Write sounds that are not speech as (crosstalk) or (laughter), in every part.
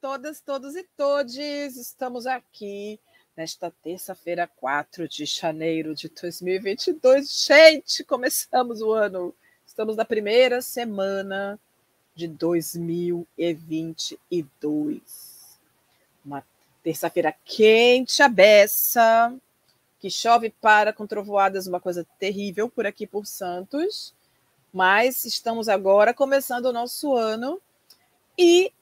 todas, todos e todes. Estamos aqui nesta terça-feira, 4 de janeiro de 2022. Gente, começamos o ano. Estamos na primeira semana de 2022. Uma terça-feira quente, a beça, que chove para com trovoadas, uma coisa terrível por aqui por Santos. Mas estamos agora começando o nosso ano e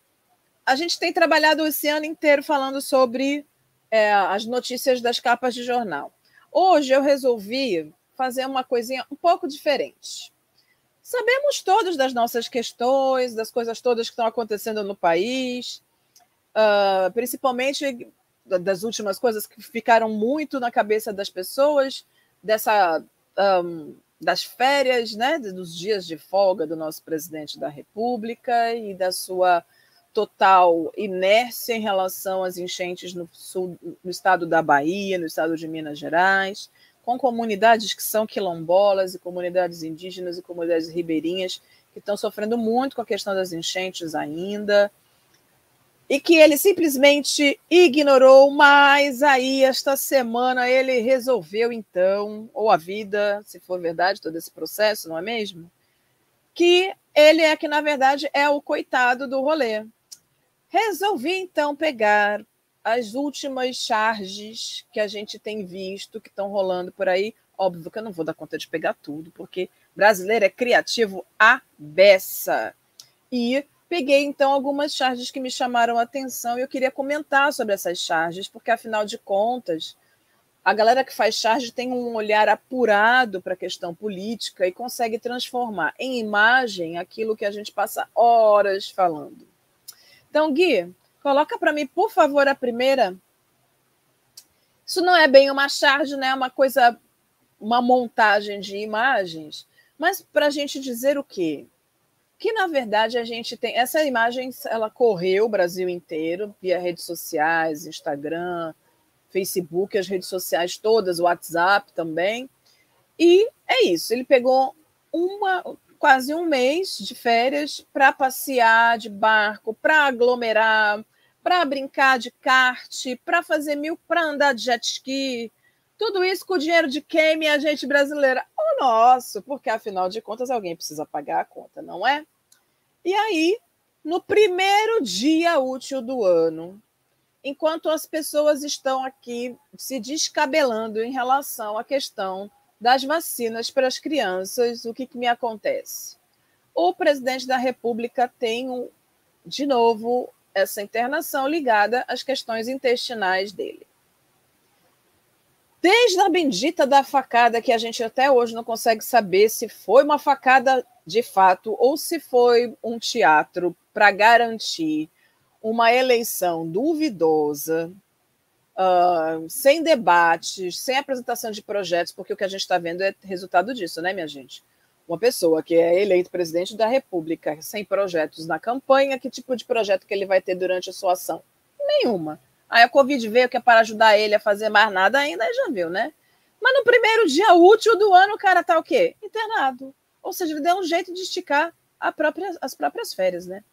a gente tem trabalhado esse ano inteiro falando sobre é, as notícias das capas de jornal. Hoje eu resolvi fazer uma coisinha um pouco diferente. Sabemos todos das nossas questões, das coisas todas que estão acontecendo no país, uh, principalmente das últimas coisas que ficaram muito na cabeça das pessoas, dessa um, das férias, né, dos dias de folga do nosso presidente da República e da sua total inércia em relação às enchentes no, sul, no estado da Bahia, no estado de Minas Gerais, com comunidades que são quilombolas e comunidades indígenas e comunidades ribeirinhas que estão sofrendo muito com a questão das enchentes ainda e que ele simplesmente ignorou, mas aí esta semana ele resolveu então, ou a vida, se for verdade todo esse processo, não é mesmo? Que ele é que na verdade é o coitado do rolê. Resolvi então pegar as últimas charges que a gente tem visto que estão rolando por aí. Óbvio que eu não vou dar conta de pegar tudo, porque brasileiro é criativo a beça. E Peguei então algumas charges que me chamaram a atenção e eu queria comentar sobre essas charges, porque afinal de contas, a galera que faz charge tem um olhar apurado para a questão política e consegue transformar em imagem aquilo que a gente passa horas falando. Então, Gui, coloca para mim, por favor, a primeira. Isso não é bem uma charge, né? Uma coisa, uma montagem de imagens, mas para a gente dizer o quê? que na verdade a gente tem essa imagem, ela correu o Brasil inteiro via redes sociais, Instagram, Facebook, as redes sociais todas, WhatsApp também. E é isso, ele pegou uma quase um mês de férias para passear de barco, para aglomerar, para brincar de kart, para fazer mil, para andar de jet ski. Tudo isso com o dinheiro de quem, minha gente brasileira? nosso, porque afinal de contas alguém precisa pagar a conta, não é? E aí, no primeiro dia útil do ano, enquanto as pessoas estão aqui se descabelando em relação à questão das vacinas para as crianças, o que, que me acontece? O presidente da República tem, de novo, essa internação ligada às questões intestinais dele. Desde a bendita da facada, que a gente até hoje não consegue saber se foi uma facada de fato ou se foi um teatro para garantir uma eleição duvidosa, uh, sem debates, sem apresentação de projetos, porque o que a gente está vendo é resultado disso, né, minha gente? Uma pessoa que é eleito presidente da República sem projetos na campanha, que tipo de projeto que ele vai ter durante a sua ação? Nenhuma. Aí a Covid veio que é para ajudar ele a fazer mais nada ainda, aí já viu, né? Mas no primeiro dia útil do ano, o cara tá o quê? Internado. Ou seja, ele deu um jeito de esticar própria, as próprias férias, né?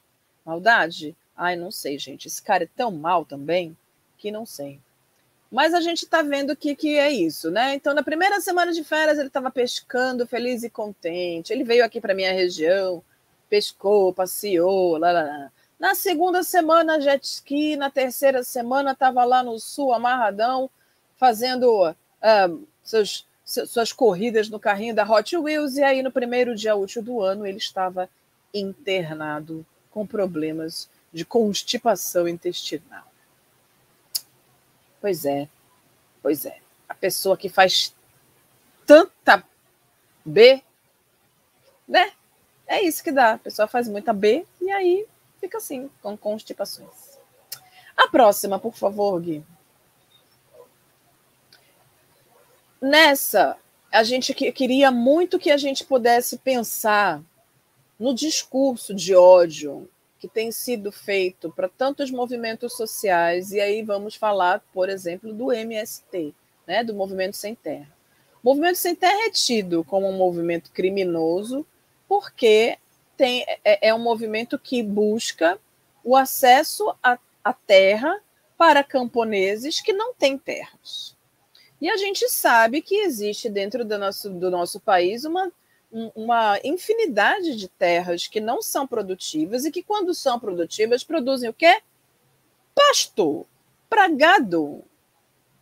Maldade? Ai, não sei, gente. Esse cara é tão mal também que não sei. Mas a gente tá vendo que, que é isso, né? Então, na primeira semana de férias, ele estava pescando, feliz e contente. Ele veio aqui para minha região, pescou, passeou, lá, lá, lá. Na segunda semana, jet ski. Na terceira semana, estava lá no sul, amarradão, fazendo uh, seus, suas corridas no carrinho da Hot Wheels. E aí, no primeiro dia útil do ano, ele estava internado com problemas de constipação intestinal. Pois é, pois é. A pessoa que faz tanta B, né? É isso que dá. A pessoa faz muita B e aí fica assim, com constipações. A próxima, por favor, Gui. Nessa, a gente queria muito que a gente pudesse pensar no discurso de ódio que tem sido feito para tantos movimentos sociais, e aí vamos falar, por exemplo, do MST, né, do Movimento Sem Terra. O Movimento Sem Terra é tido como um movimento criminoso porque tem, é, é um movimento que busca o acesso a terra para camponeses que não têm terras. E a gente sabe que existe dentro do nosso, do nosso país uma, uma infinidade de terras que não são produtivas e que, quando são produtivas, produzem o quê? Pasto para gado.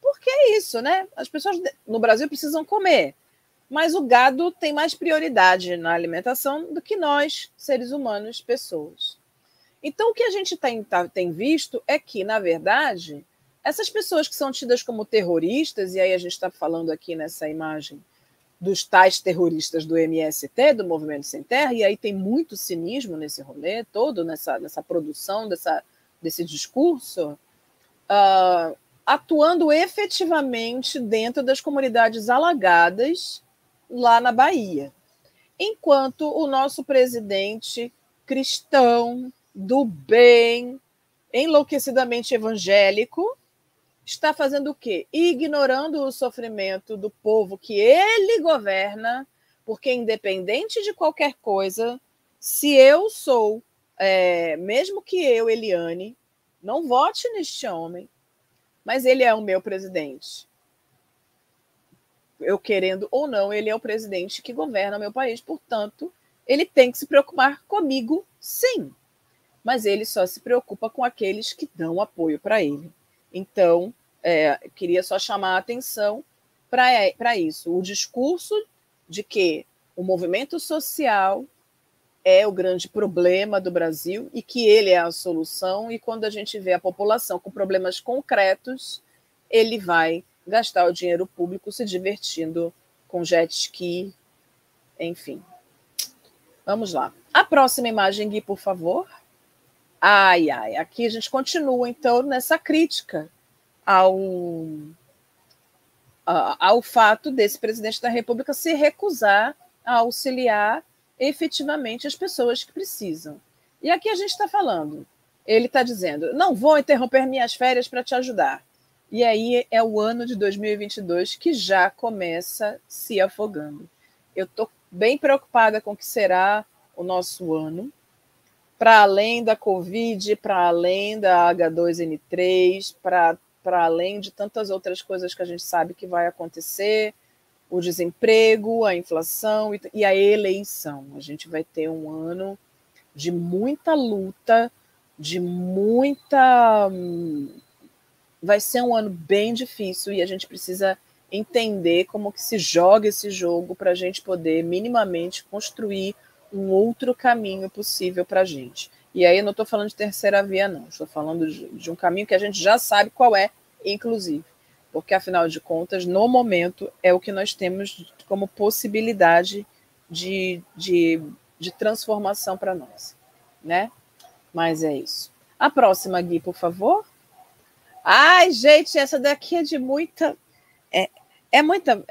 Porque é isso, né? As pessoas no Brasil precisam comer, mas o gado tem mais prioridade na alimentação do que nós, seres humanos, pessoas. Então, o que a gente tem, tá, tem visto é que, na verdade, essas pessoas que são tidas como terroristas, e aí a gente está falando aqui nessa imagem dos tais terroristas do MST, do Movimento Sem Terra, e aí tem muito cinismo nesse rolê todo, nessa, nessa produção dessa, desse discurso, uh, atuando efetivamente dentro das comunidades alagadas lá na Bahia. Enquanto o nosso presidente cristão, do bem, enlouquecidamente evangélico, está fazendo o quê? Ignorando o sofrimento do povo que ele governa, porque independente de qualquer coisa, se eu sou, é, mesmo que eu, Eliane, não vote neste homem, mas ele é o meu presidente. Eu querendo ou não, ele é o presidente que governa o meu país, portanto, ele tem que se preocupar comigo, sim mas ele só se preocupa com aqueles que dão apoio para ele. Então, é, queria só chamar a atenção para isso. O discurso de que o movimento social é o grande problema do Brasil e que ele é a solução, e quando a gente vê a população com problemas concretos, ele vai gastar o dinheiro público se divertindo com jet ski, enfim. Vamos lá. A próxima imagem, Gui, por favor. Ai, ai, aqui a gente continua, então, nessa crítica ao, ao fato desse presidente da República se recusar a auxiliar efetivamente as pessoas que precisam. E aqui a gente está falando, ele está dizendo: não vou interromper minhas férias para te ajudar. E aí é o ano de 2022 que já começa se afogando. Eu estou bem preocupada com o que será o nosso ano para além da Covid, para além da H2N3, para além de tantas outras coisas que a gente sabe que vai acontecer, o desemprego, a inflação e, e a eleição. A gente vai ter um ano de muita luta, de muita. Vai ser um ano bem difícil e a gente precisa entender como que se joga esse jogo para a gente poder minimamente construir um outro caminho possível para a gente. E aí eu não estou falando de terceira via, não. Estou falando de, de, um caminho que a gente já sabe qual é, inclusive. Porque, afinal de contas, no momento, é o que nós temos como possibilidade de, de, de transformação para nós. Né? Mas é isso. A próxima, Gui, por favor. Ai, gente, essa daqui é de muita. É, é muita.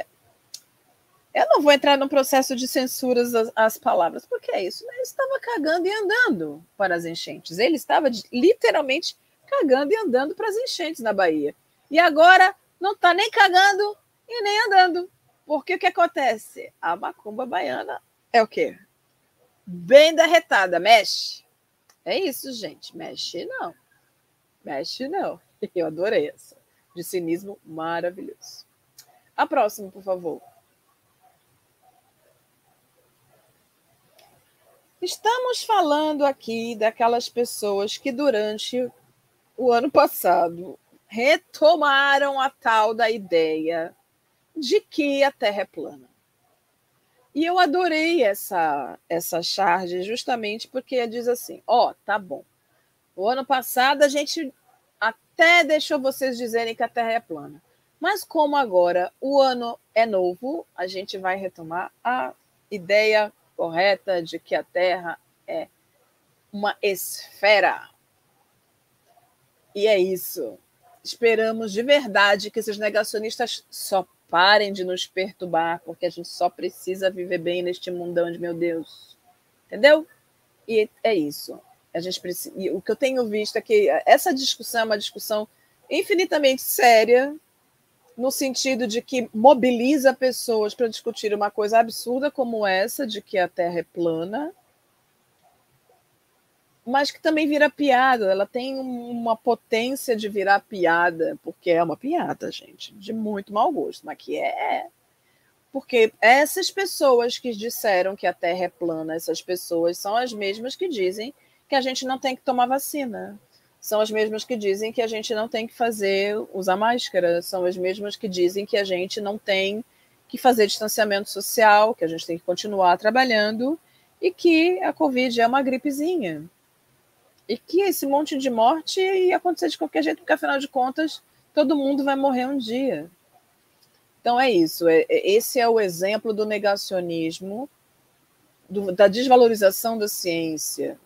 Eu não vou entrar no processo de censuras às, às palavras, porque é isso. Ele estava cagando e andando para as enchentes. Ele estava literalmente cagando e andando para as enchentes na Bahia. E agora não está nem cagando e nem andando. Porque o que acontece? A macumba baiana é o quê? Bem derretada, mexe. É isso, gente. Mexe não. Mexe não. (laughs) Eu adorei essa. De cinismo maravilhoso. A próxima, por favor. Estamos falando aqui daquelas pessoas que durante o ano passado retomaram a tal da ideia de que a Terra é plana. E eu adorei essa essa charge justamente porque diz assim: ó, oh, tá bom. O ano passado a gente até deixou vocês dizerem que a Terra é plana. Mas como agora o ano é novo, a gente vai retomar a ideia correta de que a Terra é uma esfera. E é isso. Esperamos de verdade que esses negacionistas só parem de nos perturbar, porque a gente só precisa viver bem neste mundão de meu Deus. Entendeu? E é isso. A gente precisa, o que eu tenho visto é que essa discussão é uma discussão infinitamente séria, no sentido de que mobiliza pessoas para discutir uma coisa absurda como essa, de que a Terra é plana. mas que também vira piada. Ela tem uma potência de virar piada, porque é uma piada, gente, de muito mau gosto, mas que é. Porque essas pessoas que disseram que a Terra é plana, essas pessoas são as mesmas que dizem que a gente não tem que tomar vacina. São as mesmas que dizem que a gente não tem que fazer usar máscara, são as mesmas que dizem que a gente não tem que fazer distanciamento social, que a gente tem que continuar trabalhando e que a Covid é uma gripezinha e que esse monte de morte ia acontecer de qualquer jeito, porque afinal de contas todo mundo vai morrer um dia. Então é isso. É, é, esse é o exemplo do negacionismo, do, da desvalorização da ciência.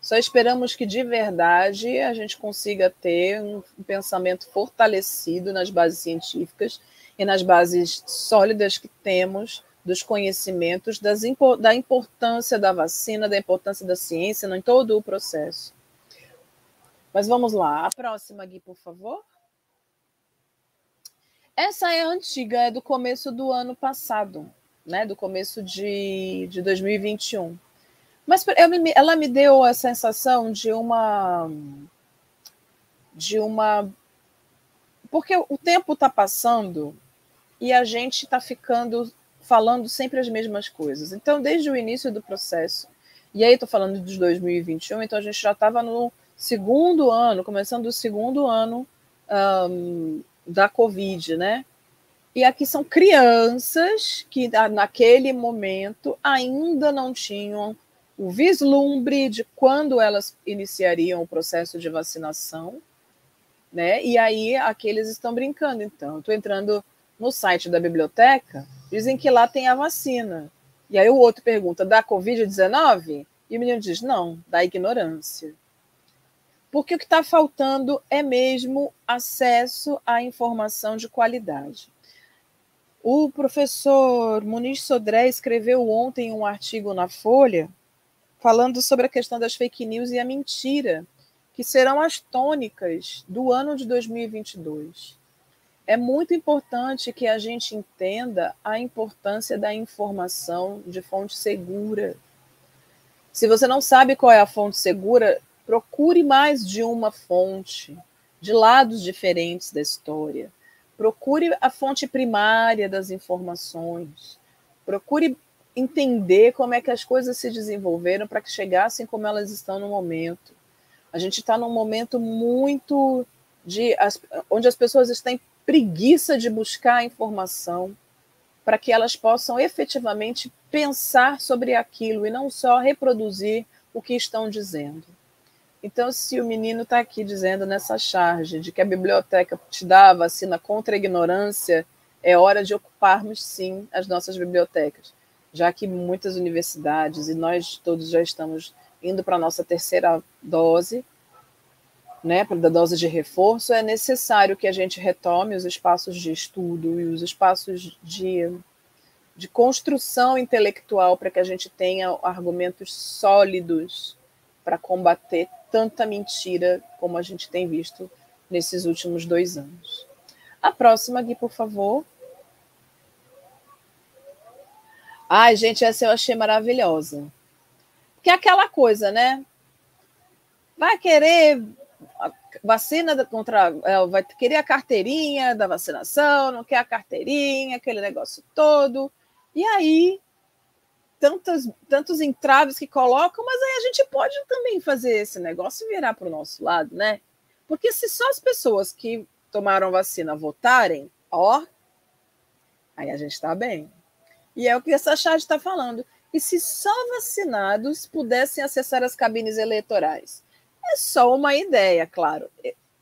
Só esperamos que de verdade a gente consiga ter um pensamento fortalecido nas bases científicas e nas bases sólidas que temos dos conhecimentos, das, da importância da vacina, da importância da ciência em todo o processo. Mas vamos lá, a próxima, Gui, por favor. Essa é antiga, é do começo do ano passado, né? Do começo de, de 2021. Mas ela me deu a sensação de uma. de uma. Porque o tempo está passando e a gente está ficando falando sempre as mesmas coisas. Então, desde o início do processo, e aí estou falando de 2021, então a gente já estava no segundo ano, começando o segundo ano um, da Covid, né? E aqui são crianças que naquele momento ainda não tinham o vislumbre de quando elas iniciariam o processo de vacinação, né? E aí aqui eles estão brincando. Então, estou entrando no site da biblioteca, dizem que lá tem a vacina. E aí o outro pergunta: da Covid-19? E o menino diz: não, da ignorância. Porque o que está faltando é mesmo acesso à informação de qualidade. O professor Muniz Sodré escreveu ontem um artigo na Folha falando sobre a questão das fake news e a mentira, que serão as tônicas do ano de 2022 é muito importante que a gente entenda a importância da informação de fonte segura. Se você não sabe qual é a fonte segura, procure mais de uma fonte, de lados diferentes da história. Procure a fonte primária das informações. Procure entender como é que as coisas se desenvolveram para que chegassem como elas estão no momento. A gente está num momento muito de onde as pessoas estão preguiça de buscar informação para que elas possam efetivamente pensar sobre aquilo e não só reproduzir o que estão dizendo. Então, se o menino está aqui dizendo nessa charge de que a biblioteca te dá a vacina contra a ignorância, é hora de ocuparmos sim as nossas bibliotecas, já que muitas universidades e nós todos já estamos indo para a nossa terceira dose, né, da dose de reforço, é necessário que a gente retome os espaços de estudo e os espaços de, de construção intelectual para que a gente tenha argumentos sólidos para combater tanta mentira como a gente tem visto nesses últimos dois anos. A próxima, Gui, por favor. Ai, gente, essa eu achei maravilhosa. Que é aquela coisa, né? Vai querer vacina contra. É, vai querer a carteirinha da vacinação, não quer a carteirinha, aquele negócio todo. E aí, tantos, tantos entraves que colocam, mas aí a gente pode também fazer esse negócio virar para o nosso lado, né? Porque se só as pessoas que tomaram vacina votarem, ó, aí a gente está bem. E é o que essa chat está falando. E se só vacinados pudessem acessar as cabines eleitorais? É só uma ideia, claro.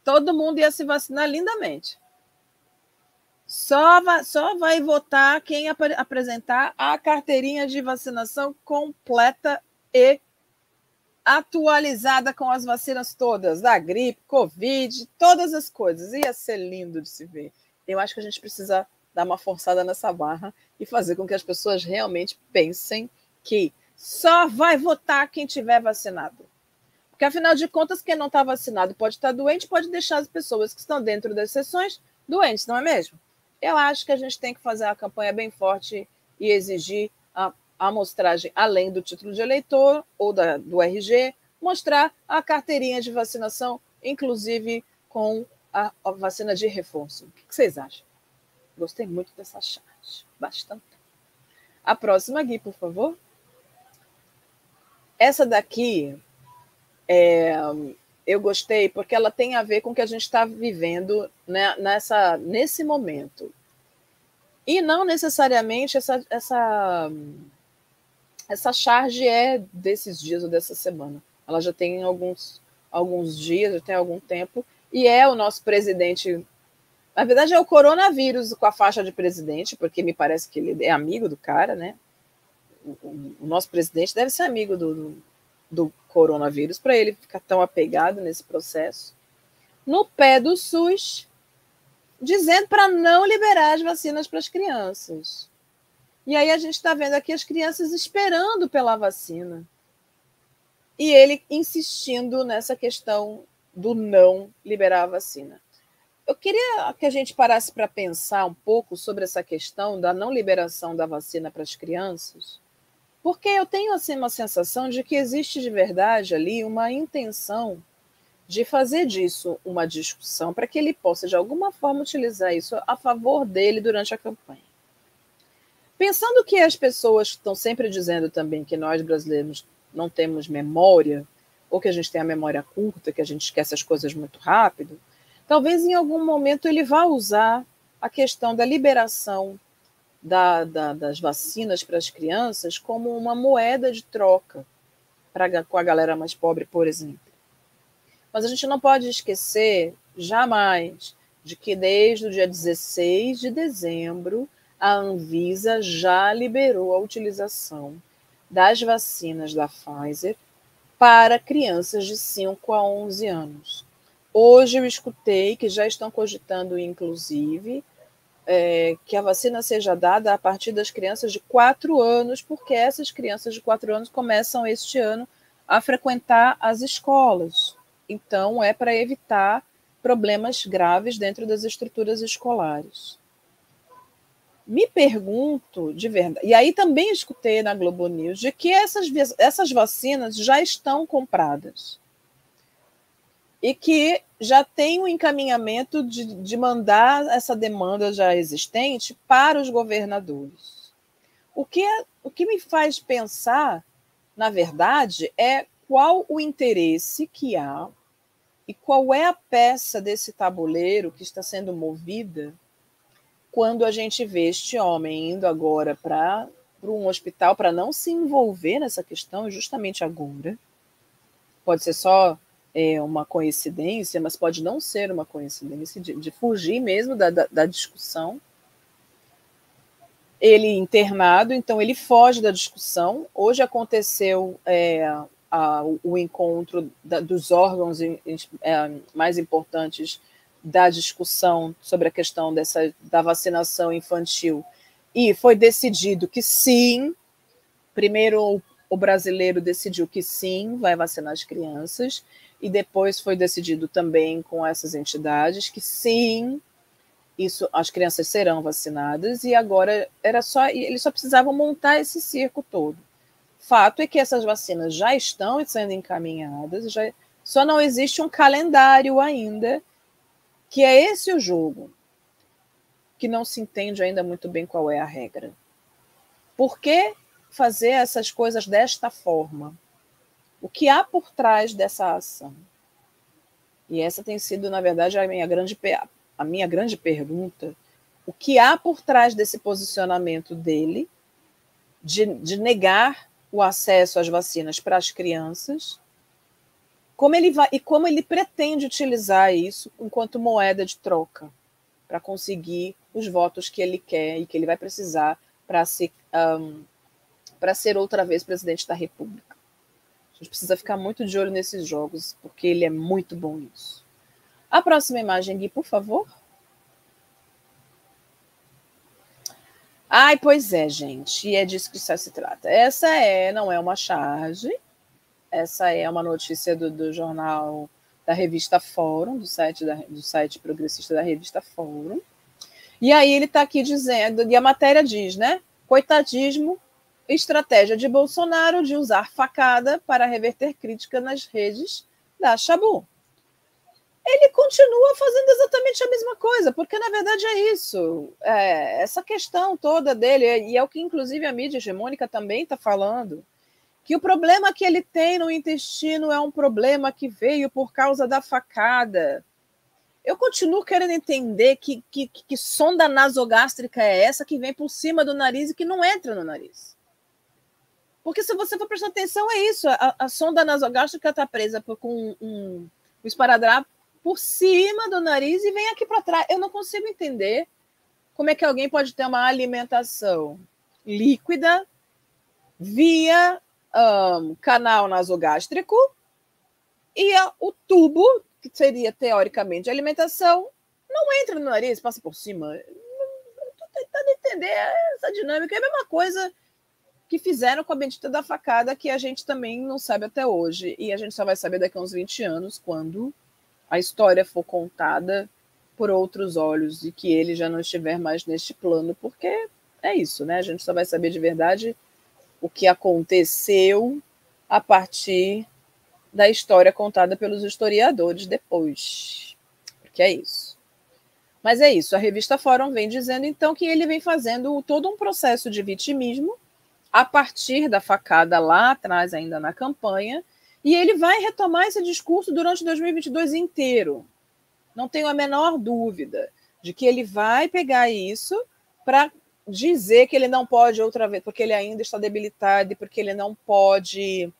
Todo mundo ia se vacinar lindamente. Só vai, só vai votar quem ap apresentar a carteirinha de vacinação completa e atualizada com as vacinas todas, da gripe, Covid, todas as coisas. Ia ser lindo de se ver. Eu acho que a gente precisa dar uma forçada nessa barra e fazer com que as pessoas realmente pensem que só vai votar quem tiver vacinado. Porque, afinal de contas, quem não está vacinado pode estar doente, pode deixar as pessoas que estão dentro das sessões doentes, não é mesmo? Eu acho que a gente tem que fazer uma campanha bem forte e exigir a, amostragem, além do título de eleitor ou da, do RG, mostrar a carteirinha de vacinação, inclusive com a, a vacina de reforço. O que vocês acham? Gostei muito dessa bastante. A próxima, Gui, por favor. Essa daqui é, eu gostei porque ela tem a ver com o que a gente está vivendo né, nessa, nesse momento. E não necessariamente essa, essa, essa charge é desses dias ou dessa semana. Ela já tem alguns, alguns dias, já tem algum tempo, e é o nosso presidente. Na verdade, é o coronavírus com a faixa de presidente, porque me parece que ele é amigo do cara, né? O, o nosso presidente deve ser amigo do, do coronavírus para ele ficar tão apegado nesse processo. No pé do SUS, dizendo para não liberar as vacinas para as crianças. E aí a gente está vendo aqui as crianças esperando pela vacina. E ele insistindo nessa questão do não liberar a vacina. Eu queria que a gente parasse para pensar um pouco sobre essa questão da não liberação da vacina para as crianças, porque eu tenho assim uma sensação de que existe de verdade ali uma intenção de fazer disso uma discussão para que ele possa de alguma forma utilizar isso a favor dele durante a campanha. Pensando que as pessoas estão sempre dizendo também que nós brasileiros não temos memória, ou que a gente tem a memória curta, que a gente esquece as coisas muito rápido, talvez em algum momento ele vá usar a questão da liberação da, da, das vacinas para as crianças como uma moeda de troca pra, com a galera mais pobre, por exemplo. Mas a gente não pode esquecer jamais de que desde o dia 16 de dezembro a Anvisa já liberou a utilização das vacinas da Pfizer para crianças de 5 a 11 anos. Hoje eu escutei que já estão cogitando, inclusive, é, que a vacina seja dada a partir das crianças de 4 anos, porque essas crianças de 4 anos começam este ano a frequentar as escolas. Então, é para evitar problemas graves dentro das estruturas escolares. Me pergunto de verdade, e aí também escutei na Globo News de que essas, essas vacinas já estão compradas e que já tem um encaminhamento de, de mandar essa demanda já existente para os governadores. O que, é, o que me faz pensar, na verdade, é qual o interesse que há e qual é a peça desse tabuleiro que está sendo movida quando a gente vê este homem indo agora para um hospital para não se envolver nessa questão, justamente agora. Pode ser só é, uma coincidência, mas pode não ser uma coincidência, de, de fugir mesmo da, da, da discussão. Ele internado, então ele foge da discussão. Hoje aconteceu é, a, o encontro da, dos órgãos é, mais importantes da discussão sobre a questão dessa, da vacinação infantil e foi decidido que sim, primeiro o brasileiro decidiu que sim, vai vacinar as crianças, e depois foi decidido também com essas entidades que sim, isso as crianças serão vacinadas, e agora era só eles só precisavam montar esse circo todo. Fato é que essas vacinas já estão sendo encaminhadas, já, só não existe um calendário ainda, que é esse o jogo, que não se entende ainda muito bem qual é a regra. Por que fazer essas coisas desta forma? O que há por trás dessa ação? E essa tem sido, na verdade, a minha grande, a minha grande pergunta. O que há por trás desse posicionamento dele de, de negar o acesso às vacinas para as crianças? Como ele vai e como ele pretende utilizar isso enquanto moeda de troca para conseguir os votos que ele quer e que ele vai precisar para ser, um, para ser outra vez presidente da República. A gente precisa ficar muito de olho nesses jogos, porque ele é muito bom nisso. A próxima imagem, Gui, por favor. Ai, pois é, gente, e é disso que se trata. Essa é, não é uma charge, essa é uma notícia do, do jornal da revista Fórum, do site, da, do site progressista da revista Fórum. E aí ele está aqui dizendo, e a matéria diz, né? Coitadismo estratégia de Bolsonaro de usar facada para reverter crítica nas redes da Chabu. Ele continua fazendo exatamente a mesma coisa, porque na verdade é isso. É, essa questão toda dele, e é o que inclusive a mídia hegemônica também está falando, que o problema que ele tem no intestino é um problema que veio por causa da facada. Eu continuo querendo entender que, que, que sonda nasogástrica é essa que vem por cima do nariz e que não entra no nariz. Porque se você for prestar atenção, é isso. A, a sonda nasogástrica está presa por, com um, um, esparadrapo por cima do nariz e vem aqui para trás. Eu não consigo entender como é que alguém pode ter uma alimentação líquida via um, canal nasogástrico e a, o tubo, que seria teoricamente a alimentação, não entra no nariz, passa por cima. Estou tentando entender essa dinâmica. É a mesma coisa que fizeram com a bendita da facada, que a gente também não sabe até hoje. E a gente só vai saber daqui a uns 20 anos, quando a história for contada por outros olhos e que ele já não estiver mais neste plano, porque é isso, né? A gente só vai saber de verdade o que aconteceu a partir da história contada pelos historiadores depois. Porque é isso. Mas é isso, a revista Fórum vem dizendo então que ele vem fazendo todo um processo de vitimismo a partir da facada lá atrás, ainda na campanha, e ele vai retomar esse discurso durante 2022 inteiro. Não tenho a menor dúvida de que ele vai pegar isso para dizer que ele não pode outra vez, porque ele ainda está debilitado e porque ele não pode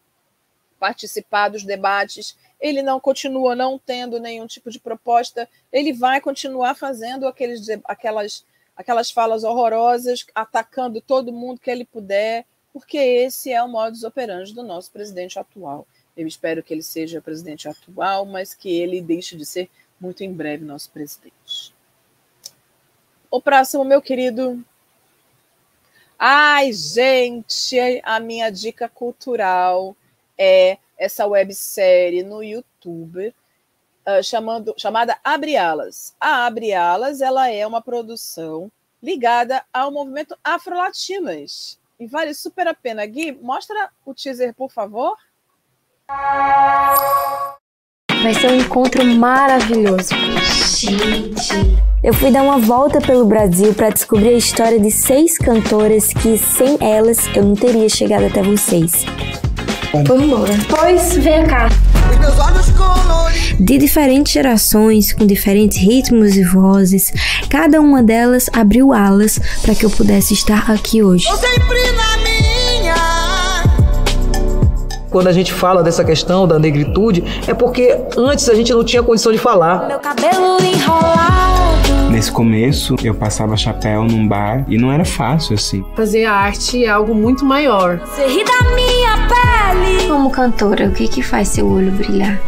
participar dos debates, ele não continua não tendo nenhum tipo de proposta, ele vai continuar fazendo aqueles, aquelas, aquelas falas horrorosas, atacando todo mundo que ele puder, porque esse é o modus operandi do nosso presidente atual. Eu espero que ele seja presidente atual, mas que ele deixe de ser muito em breve nosso presidente. O próximo, meu querido Ai, gente, a minha dica cultural é essa websérie no YouTube uh, chamando, chamada Abre Alas. A Abre Alas ela é uma produção ligada ao movimento Afro-Latinas. E vale super a pena. Gui, mostra o teaser, por favor. Vai ser um encontro maravilhoso. Gente, eu fui dar uma volta pelo Brasil para descobrir a história de seis cantoras que sem elas eu não teria chegado até vocês. Vamos embora. Pois, vem cá. De diferentes gerações, com diferentes ritmos e vozes, cada uma delas abriu alas para que eu pudesse estar aqui hoje. quando a gente fala dessa questão da negritude, é porque antes a gente não tinha condição de falar. Meu cabelo enrolado. Nesse começo, eu passava chapéu num bar e não era fácil assim. Fazer arte é algo muito maior. Você ri da minha pele. Como cantora, o que que faz seu olho brilhar?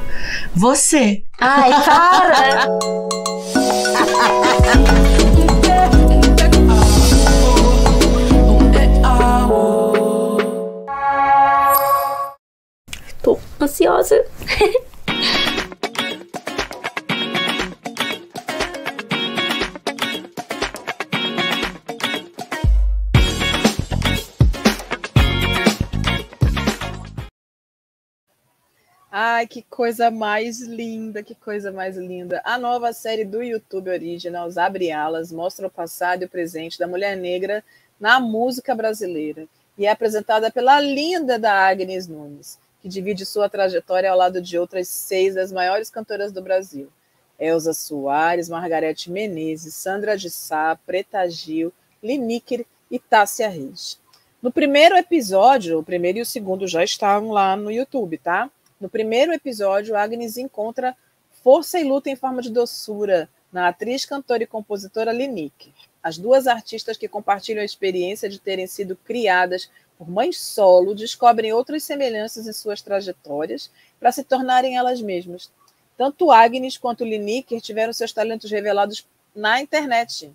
Você. Ai, para! (laughs) ansiosa. (laughs) Ai, que coisa mais linda, que coisa mais linda. A nova série do YouTube Originals, Abre Alas, mostra o passado e o presente da mulher negra na música brasileira e é apresentada pela linda da Agnes Nunes que divide sua trajetória ao lado de outras seis das maiores cantoras do Brasil. Elza Soares, Margarete Menezes, Sandra de Sá, Preta Gil, Liniker e Tássia Reis. No primeiro episódio, o primeiro e o segundo já estavam lá no YouTube, tá? No primeiro episódio, Agnes encontra força e luta em forma de doçura na atriz, cantora e compositora Liniker. As duas artistas que compartilham a experiência de terem sido criadas por mães solo, descobrem outras semelhanças em suas trajetórias para se tornarem elas mesmas. Tanto Agnes quanto Lineker tiveram seus talentos revelados na internet,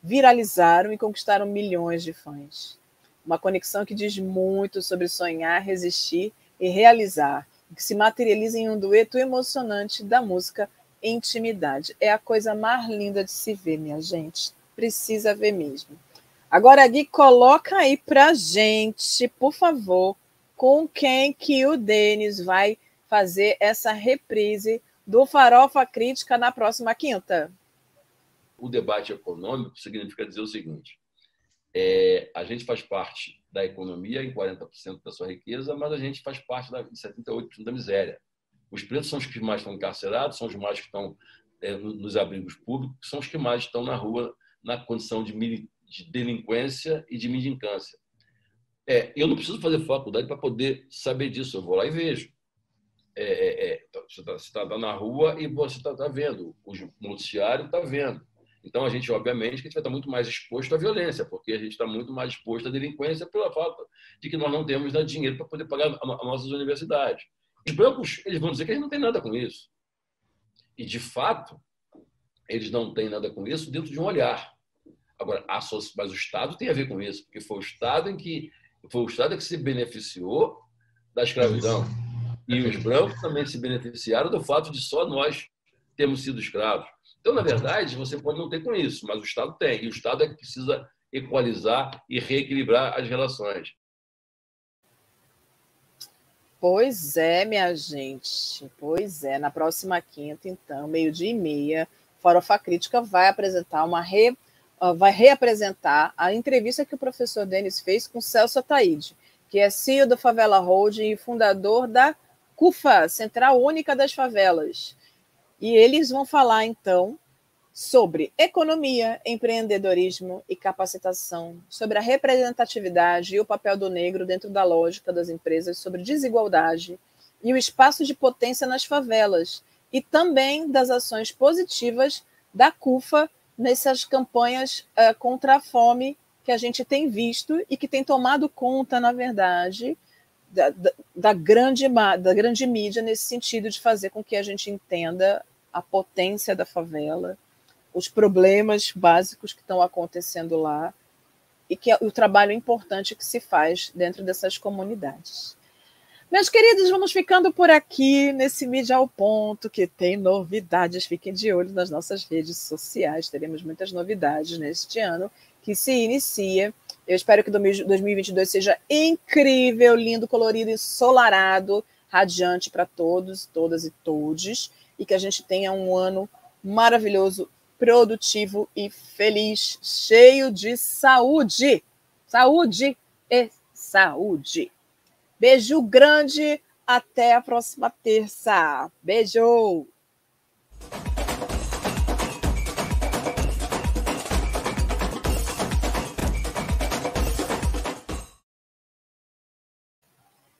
viralizaram e conquistaram milhões de fãs. Uma conexão que diz muito sobre sonhar, resistir e realizar, que se materializa em um dueto emocionante da música Intimidade. É a coisa mais linda de se ver, minha gente. Precisa ver mesmo. Agora, Gui, coloca aí para gente, por favor, com quem que o Denis vai fazer essa reprise do Farofa Crítica na próxima quinta. O debate econômico significa dizer o seguinte: é, a gente faz parte da economia em 40% da sua riqueza, mas a gente faz parte da, de 78% da miséria. Os pretos são os que mais estão encarcerados, são os mais que estão é, nos abrigos públicos, são os que mais estão na rua na condição de, de delinquência e de mendicância. É, eu não preciso fazer faculdade para poder saber disso, eu vou lá e vejo. É, é, é você está tá na rua e você está tá vendo, o noticiário está vendo. Então, a gente, obviamente, que a gente vai estar muito mais exposto à violência, porque a gente está muito mais exposto à delinquência pela falta de que nós não temos né, dinheiro para poder pagar as nossas universidades. Os brancos, eles vão dizer que a gente não tem nada com isso. E, de fato, eles não têm nada com isso dentro de um olhar. Agora, mas o Estado tem a ver com isso, porque foi o Estado em que foi o Estado que se beneficiou da escravidão. E os brancos também se beneficiaram do fato de só nós termos sido escravos. Então, na verdade, você pode não ter com isso, mas o Estado tem. E o Estado é que precisa equalizar e reequilibrar as relações. Pois é, minha gente. Pois é. Na próxima quinta, então, meio-dia e meia, Farofa Crítica vai apresentar uma re... vai reapresentar a entrevista que o professor Denis fez com Celso Ataíde, que é CEO do Favela Holding e fundador da CUFA, Central Única das Favelas. E eles vão falar, então, sobre economia, empreendedorismo e capacitação, sobre a representatividade e o papel do negro dentro da lógica das empresas, sobre desigualdade e o espaço de potência nas favelas, e também das ações positivas da CUFA nessas campanhas uh, contra a fome que a gente tem visto e que tem tomado conta, na verdade, da, da, da, grande, da grande mídia nesse sentido de fazer com que a gente entenda a potência da favela, os problemas básicos que estão acontecendo lá e que é o trabalho importante que se faz dentro dessas comunidades. Meus queridos, vamos ficando por aqui nesse Mídia ao Ponto, que tem novidades. Fiquem de olho nas nossas redes sociais, teremos muitas novidades neste ano que se inicia. Eu espero que 2022 seja incrível, lindo, colorido, ensolarado, radiante para todos, todas e todes, e que a gente tenha um ano maravilhoso produtivo e feliz, cheio de saúde. Saúde e saúde. Beijo grande, até a próxima terça. Beijo!